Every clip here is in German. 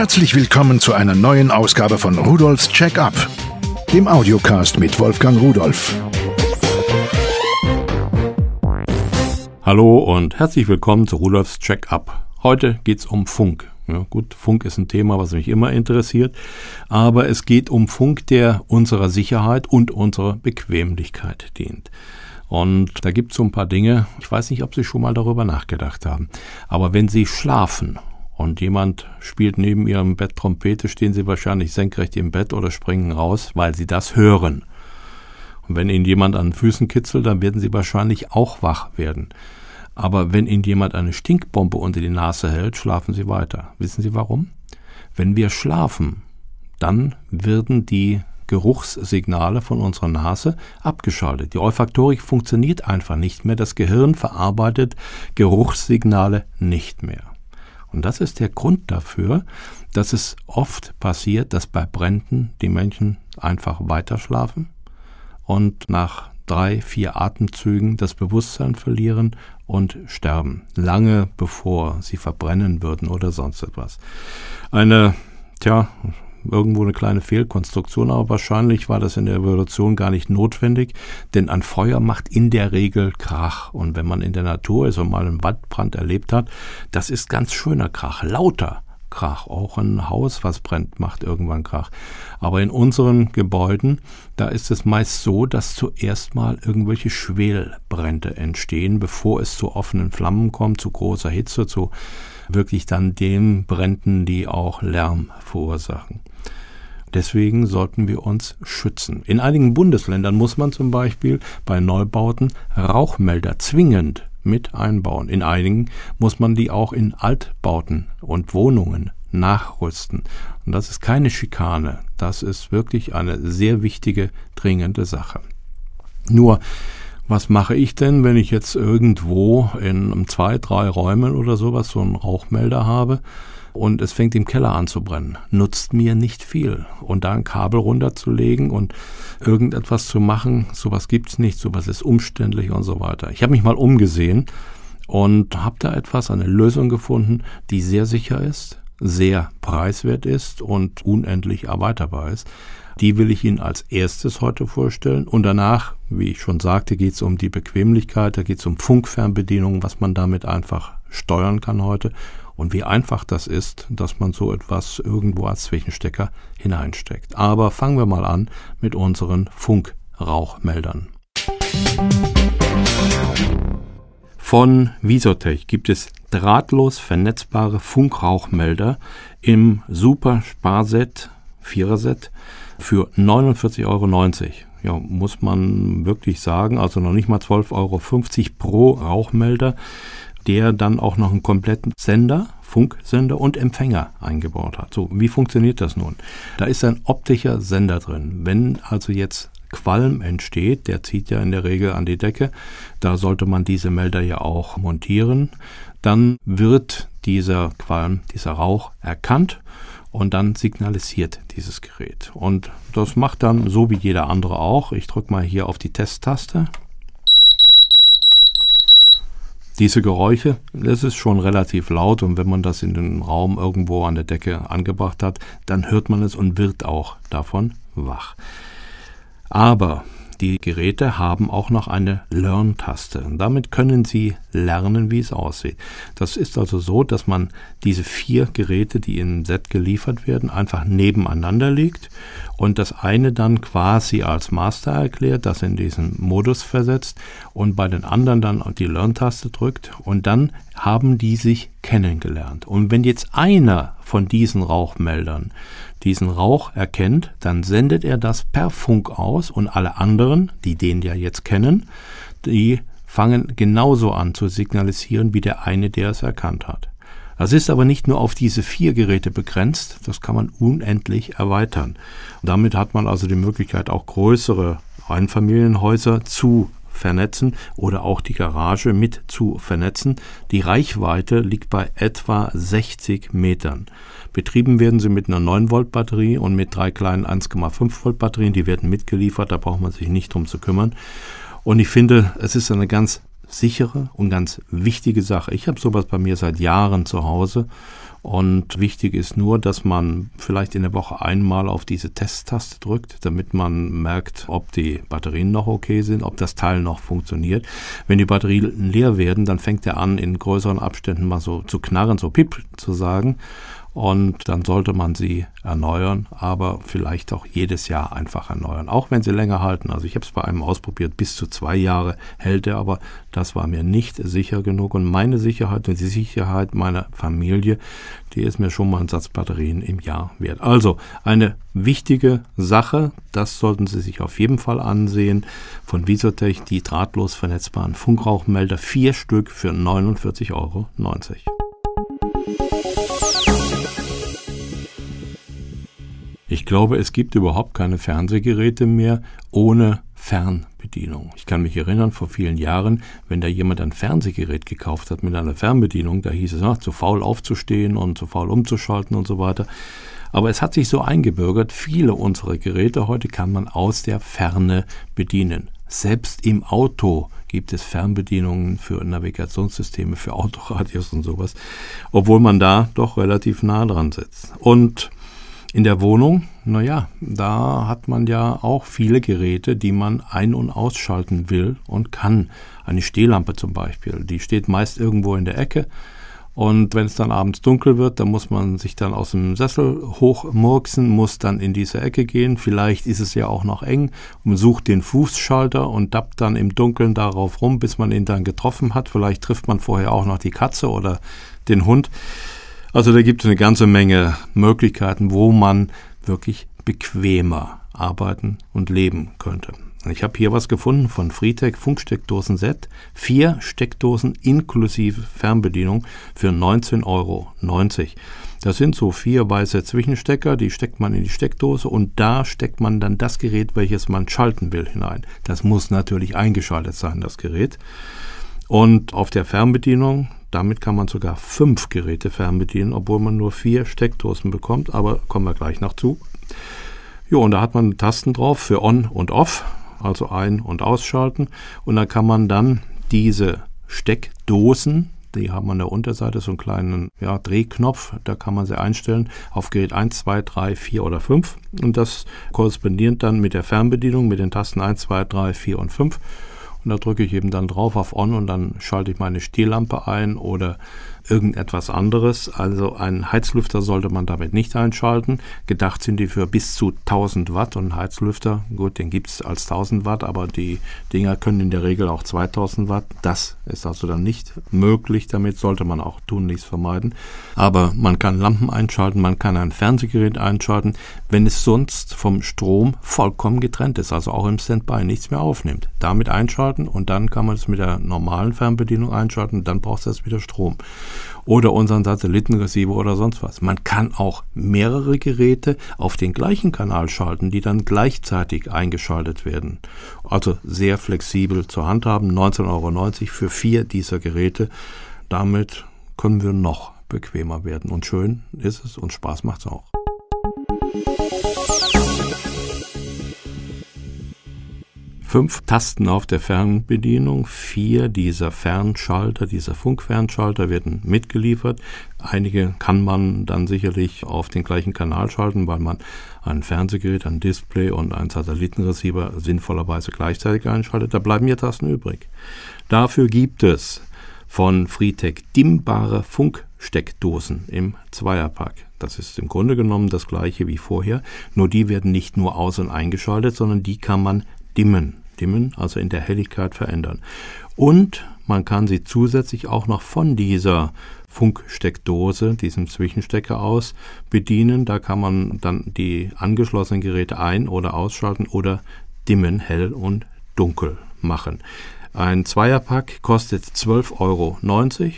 Herzlich willkommen zu einer neuen Ausgabe von Rudolfs Check-up, dem Audiocast mit Wolfgang Rudolf. Hallo und herzlich willkommen zu Rudolfs Check-up. Heute geht's um Funk. Ja, gut, Funk ist ein Thema, was mich immer interessiert, aber es geht um Funk, der unserer Sicherheit und unserer Bequemlichkeit dient. Und da gibt es so ein paar Dinge, ich weiß nicht, ob Sie schon mal darüber nachgedacht haben, aber wenn Sie schlafen und jemand spielt neben Ihrem Bett Trompete, stehen Sie wahrscheinlich senkrecht im Bett oder springen raus, weil Sie das hören. Und wenn Ihnen jemand an den Füßen kitzelt, dann werden Sie wahrscheinlich auch wach werden. Aber wenn Ihnen jemand eine Stinkbombe unter die Nase hält, schlafen Sie weiter. Wissen Sie warum? Wenn wir schlafen, dann werden die Geruchssignale von unserer Nase abgeschaltet. Die Olfaktorik funktioniert einfach nicht mehr. Das Gehirn verarbeitet Geruchssignale nicht mehr. Und das ist der Grund dafür, dass es oft passiert, dass bei Bränden die Menschen einfach weiterschlafen und nach drei, vier Atemzügen das Bewusstsein verlieren und sterben, lange bevor sie verbrennen würden oder sonst etwas. Eine, tja, irgendwo eine kleine Fehlkonstruktion, aber wahrscheinlich war das in der Evolution gar nicht notwendig, denn ein Feuer macht in der Regel Krach. Und wenn man in der Natur ist und mal einen Waldbrand erlebt hat, das ist ganz schöner Krach, lauter. Krach. Auch ein Haus, was brennt, macht irgendwann Krach. Aber in unseren Gebäuden, da ist es meist so, dass zuerst mal irgendwelche Schwelbrände entstehen, bevor es zu offenen Flammen kommt, zu großer Hitze, zu wirklich dann den Bränden, die auch Lärm verursachen. Deswegen sollten wir uns schützen. In einigen Bundesländern muss man zum Beispiel bei Neubauten Rauchmelder zwingend mit einbauen. In einigen muss man die auch in Altbauten und Wohnungen nachrüsten. Und das ist keine Schikane. Das ist wirklich eine sehr wichtige, dringende Sache. Nur, was mache ich denn, wenn ich jetzt irgendwo in zwei, drei Räumen oder sowas so einen Rauchmelder habe und es fängt im Keller an zu brennen? Nutzt mir nicht viel. Und da ein Kabel runterzulegen und irgendetwas zu machen, sowas gibt's nicht, sowas ist umständlich und so weiter. Ich habe mich mal umgesehen und habe da etwas, eine Lösung gefunden, die sehr sicher ist, sehr preiswert ist und unendlich erweiterbar ist. Die will ich Ihnen als erstes heute vorstellen. Und danach, wie ich schon sagte, geht es um die Bequemlichkeit, da geht es um Funkfernbedienung, was man damit einfach steuern kann heute. Und wie einfach das ist, dass man so etwas irgendwo als Zwischenstecker hineinsteckt. Aber fangen wir mal an mit unseren Funkrauchmeldern. Von Visotech gibt es drahtlos vernetzbare Funkrauchmelder im Super Sparset Viererset für 49,90 Euro. Ja, muss man wirklich sagen, also noch nicht mal 12,50 Euro pro Rauchmelder, der dann auch noch einen kompletten Sender, Funksender und Empfänger eingebaut hat. So, wie funktioniert das nun? Da ist ein optischer Sender drin. Wenn also jetzt Qualm entsteht, der zieht ja in der Regel an die Decke, da sollte man diese Melder ja auch montieren, dann wird dieser Qualm, dieser Rauch erkannt und dann signalisiert dieses Gerät. Und das macht dann so wie jeder andere auch. Ich drücke mal hier auf die Testtaste. Diese Geräusche, das ist schon relativ laut und wenn man das in den Raum irgendwo an der Decke angebracht hat, dann hört man es und wird auch davon wach. Aber die Geräte haben auch noch eine Learn-Taste. Damit können Sie lernen, wie es aussieht. Das ist also so, dass man diese vier Geräte, die im Set geliefert werden, einfach nebeneinander legt und das eine dann quasi als Master erklärt, das in diesen Modus versetzt und bei den anderen dann die Learn-Taste drückt und dann haben die sich kennengelernt. Und wenn jetzt einer von diesen Rauchmeldern diesen Rauch erkennt, dann sendet er das per Funk aus und alle anderen, die den ja jetzt kennen, die fangen genauso an zu signalisieren wie der eine, der es erkannt hat. Das ist aber nicht nur auf diese vier Geräte begrenzt, das kann man unendlich erweitern. Damit hat man also die Möglichkeit, auch größere Einfamilienhäuser zu vernetzen oder auch die Garage mit zu vernetzen. Die Reichweite liegt bei etwa 60 Metern. Betrieben werden sie mit einer 9 Volt Batterie und mit drei kleinen 1,5 Volt Batterien. Die werden mitgeliefert, da braucht man sich nicht drum zu kümmern. Und ich finde, es ist eine ganz sichere und ganz wichtige Sache. Ich habe sowas bei mir seit Jahren zu Hause Und wichtig ist nur, dass man vielleicht in der Woche einmal auf diese Testtaste drückt, damit man merkt, ob die Batterien noch okay sind, ob das Teil noch funktioniert. Wenn die Batterien leer werden, dann fängt er an, in größeren Abständen mal so zu knarren, so pip zu sagen und dann sollte man sie erneuern, aber vielleicht auch jedes Jahr einfach erneuern, auch wenn sie länger halten. Also ich habe es bei einem ausprobiert, bis zu zwei Jahre hält er, aber das war mir nicht sicher genug und meine Sicherheit und die Sicherheit meiner Familie, die ist mir schon mal ein Satz Batterien im Jahr wert. Also eine wichtige Sache, das sollten Sie sich auf jeden Fall ansehen, von Visotech die drahtlos vernetzbaren Funkrauchmelder, vier Stück für 49,90 Euro. Ich glaube, es gibt überhaupt keine Fernsehgeräte mehr ohne Fernbedienung. Ich kann mich erinnern, vor vielen Jahren, wenn da jemand ein Fernsehgerät gekauft hat mit einer Fernbedienung, da hieß es, ach, zu faul aufzustehen und zu faul umzuschalten und so weiter. Aber es hat sich so eingebürgert, viele unserer Geräte heute kann man aus der Ferne bedienen. Selbst im Auto gibt es Fernbedienungen für Navigationssysteme, für Autoradios und sowas, obwohl man da doch relativ nah dran sitzt. Und in der Wohnung, naja, da hat man ja auch viele Geräte, die man ein- und ausschalten will und kann. Eine Stehlampe zum Beispiel, die steht meist irgendwo in der Ecke. Und wenn es dann abends dunkel wird, dann muss man sich dann aus dem Sessel hochmurksen, muss dann in diese Ecke gehen. Vielleicht ist es ja auch noch eng und sucht den Fußschalter und dappt dann im Dunkeln darauf rum, bis man ihn dann getroffen hat. Vielleicht trifft man vorher auch noch die Katze oder den Hund. Also da gibt es eine ganze Menge Möglichkeiten, wo man wirklich bequemer arbeiten und leben könnte. Ich habe hier was gefunden von Freetech Funksteckdosen Set. Vier Steckdosen inklusive Fernbedienung für 19,90 Euro. Das sind so vier weiße Zwischenstecker, die steckt man in die Steckdose und da steckt man dann das Gerät, welches man schalten will, hinein. Das muss natürlich eingeschaltet sein, das Gerät. Und auf der Fernbedienung, damit kann man sogar fünf Geräte fernbedienen, obwohl man nur vier Steckdosen bekommt, aber kommen wir gleich noch zu. Jo, und da hat man Tasten drauf für On und Off, also ein- und ausschalten. Und da kann man dann diese Steckdosen, die haben an der Unterseite so einen kleinen ja, Drehknopf, da kann man sie einstellen auf Gerät 1, 2, 3, 4 oder 5. Und das korrespondiert dann mit der Fernbedienung mit den Tasten 1, 2, 3, 4 und 5. Und da drücke ich eben dann drauf auf On und dann schalte ich meine Stehlampe ein oder irgendetwas anderes. Also einen Heizlüfter sollte man damit nicht einschalten. Gedacht sind die für bis zu 1000 Watt und Heizlüfter, gut, den gibt es als 1000 Watt, aber die Dinger können in der Regel auch 2000 Watt. Das ist also dann nicht möglich. Damit sollte man auch tunlichst vermeiden. Aber man kann Lampen einschalten, man kann ein Fernsehgerät einschalten, wenn es sonst vom Strom vollkommen getrennt ist, also auch im Standby nichts mehr aufnimmt. Damit einschalten und dann kann man es mit der normalen Fernbedienung einschalten, dann braucht es wieder Strom oder unseren Satellitenreceiver oder sonst was. Man kann auch mehrere Geräte auf den gleichen Kanal schalten, die dann gleichzeitig eingeschaltet werden. Also sehr flexibel zu handhaben. 19,90 Euro für vier dieser Geräte. Damit können wir noch bequemer werden. Und schön ist es und Spaß macht es auch. Fünf Tasten auf der Fernbedienung. Vier dieser Fernschalter, dieser Funkfernschalter werden mitgeliefert. Einige kann man dann sicherlich auf den gleichen Kanal schalten, weil man ein Fernsehgerät, ein Display und ein Satellitenreceiver sinnvollerweise gleichzeitig einschaltet. Da bleiben ja Tasten übrig. Dafür gibt es von Freetech dimmbare Funksteckdosen im Zweierpack. Das ist im Grunde genommen das gleiche wie vorher, nur die werden nicht nur aus- und eingeschaltet, sondern die kann man dimmen dimmen, also in der Helligkeit verändern. Und man kann sie zusätzlich auch noch von dieser Funksteckdose, diesem Zwischenstecker aus bedienen. Da kann man dann die angeschlossenen Geräte ein- oder ausschalten oder dimmen, hell und dunkel machen. Ein Zweierpack kostet 12,90 Euro.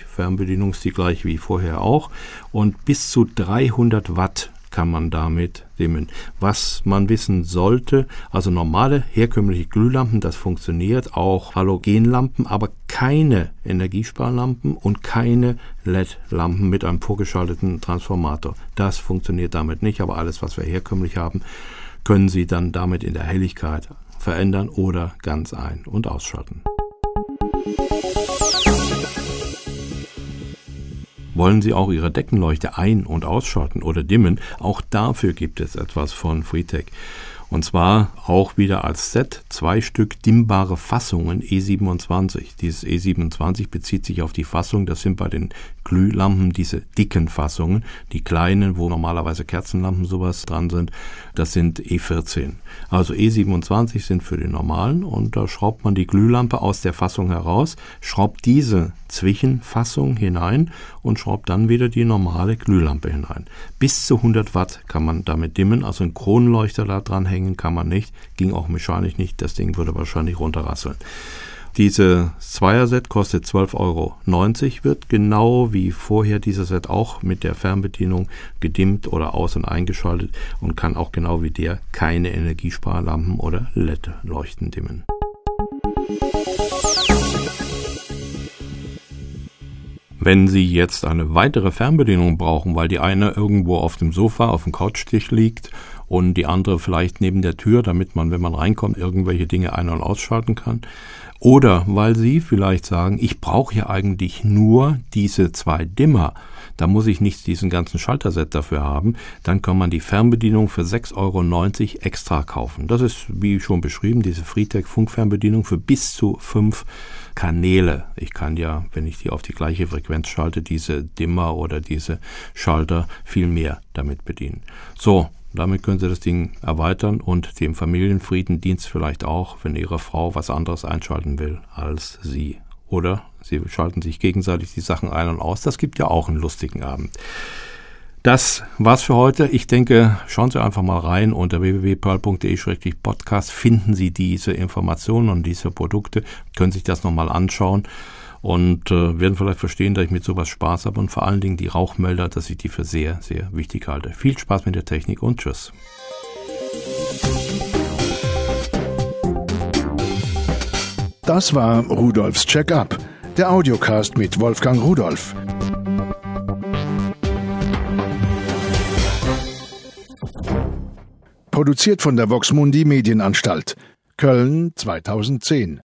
Fernbedienung ist die gleiche wie vorher auch. Und bis zu 300 Watt kann man damit dimmen. Was man wissen sollte, also normale herkömmliche Glühlampen, das funktioniert, auch Halogenlampen, aber keine Energiesparlampen und keine LED-Lampen mit einem vorgeschalteten Transformator. Das funktioniert damit nicht, aber alles, was wir herkömmlich haben, können Sie dann damit in der Helligkeit verändern oder ganz ein- und ausschalten. Wollen Sie auch Ihre Deckenleuchte ein- und ausschalten oder dimmen? Auch dafür gibt es etwas von Freetech. Und zwar auch wieder als Set zwei Stück dimmbare Fassungen E27. Dieses E27 bezieht sich auf die Fassung, das sind bei den Glühlampen diese dicken Fassungen. Die kleinen, wo normalerweise Kerzenlampen sowas dran sind, das sind E14. Also E27 sind für den normalen und da schraubt man die Glühlampe aus der Fassung heraus, schraubt diese Zwischenfassung hinein und schraubt dann wieder die normale Glühlampe hinein. Bis zu 100 Watt kann man damit dimmen, also ein Kronenleuchter da dran hängen kann man nicht, ging auch mechanisch nicht, das Ding würde wahrscheinlich runterrasseln. Dieses Zweier-Set kostet 12,90 Euro, wird genau wie vorher dieser Set auch mit der Fernbedienung gedimmt oder aus- und eingeschaltet und kann auch genau wie der keine Energiesparlampen oder LED-Leuchten dimmen. Wenn Sie jetzt eine weitere Fernbedienung brauchen, weil die eine irgendwo auf dem Sofa, auf dem Couchtisch liegt und die andere vielleicht neben der Tür, damit man, wenn man reinkommt, irgendwelche Dinge ein- und ausschalten kann, oder weil Sie vielleicht sagen, ich brauche ja eigentlich nur diese zwei Dimmer, da muss ich nicht diesen ganzen Schalterset dafür haben, dann kann man die Fernbedienung für 6,90 Euro extra kaufen. Das ist, wie schon beschrieben, diese Freetech Funkfernbedienung für bis zu fünf Kanäle. Ich kann ja, wenn ich die auf die gleiche Frequenz schalte, diese Dimmer oder diese Schalter viel mehr damit bedienen. So, damit können Sie das Ding erweitern und dem Familienfrieden dient es vielleicht auch, wenn Ihre Frau was anderes einschalten will als Sie. Oder Sie schalten sich gegenseitig die Sachen ein und aus. Das gibt ja auch einen lustigen Abend. Das war's für heute. Ich denke, schauen Sie einfach mal rein. Unter www.pearl.de-podcast finden Sie diese Informationen und diese Produkte, können sich das nochmal anschauen und äh, werden vielleicht verstehen, dass ich mit sowas Spaß habe und vor allen Dingen die Rauchmelder, dass ich die für sehr, sehr wichtig halte. Viel Spaß mit der Technik und tschüss. Das war Rudolfs Check-up, der Audiocast mit Wolfgang Rudolf. Produziert von der Voxmundi Medienanstalt. Köln 2010.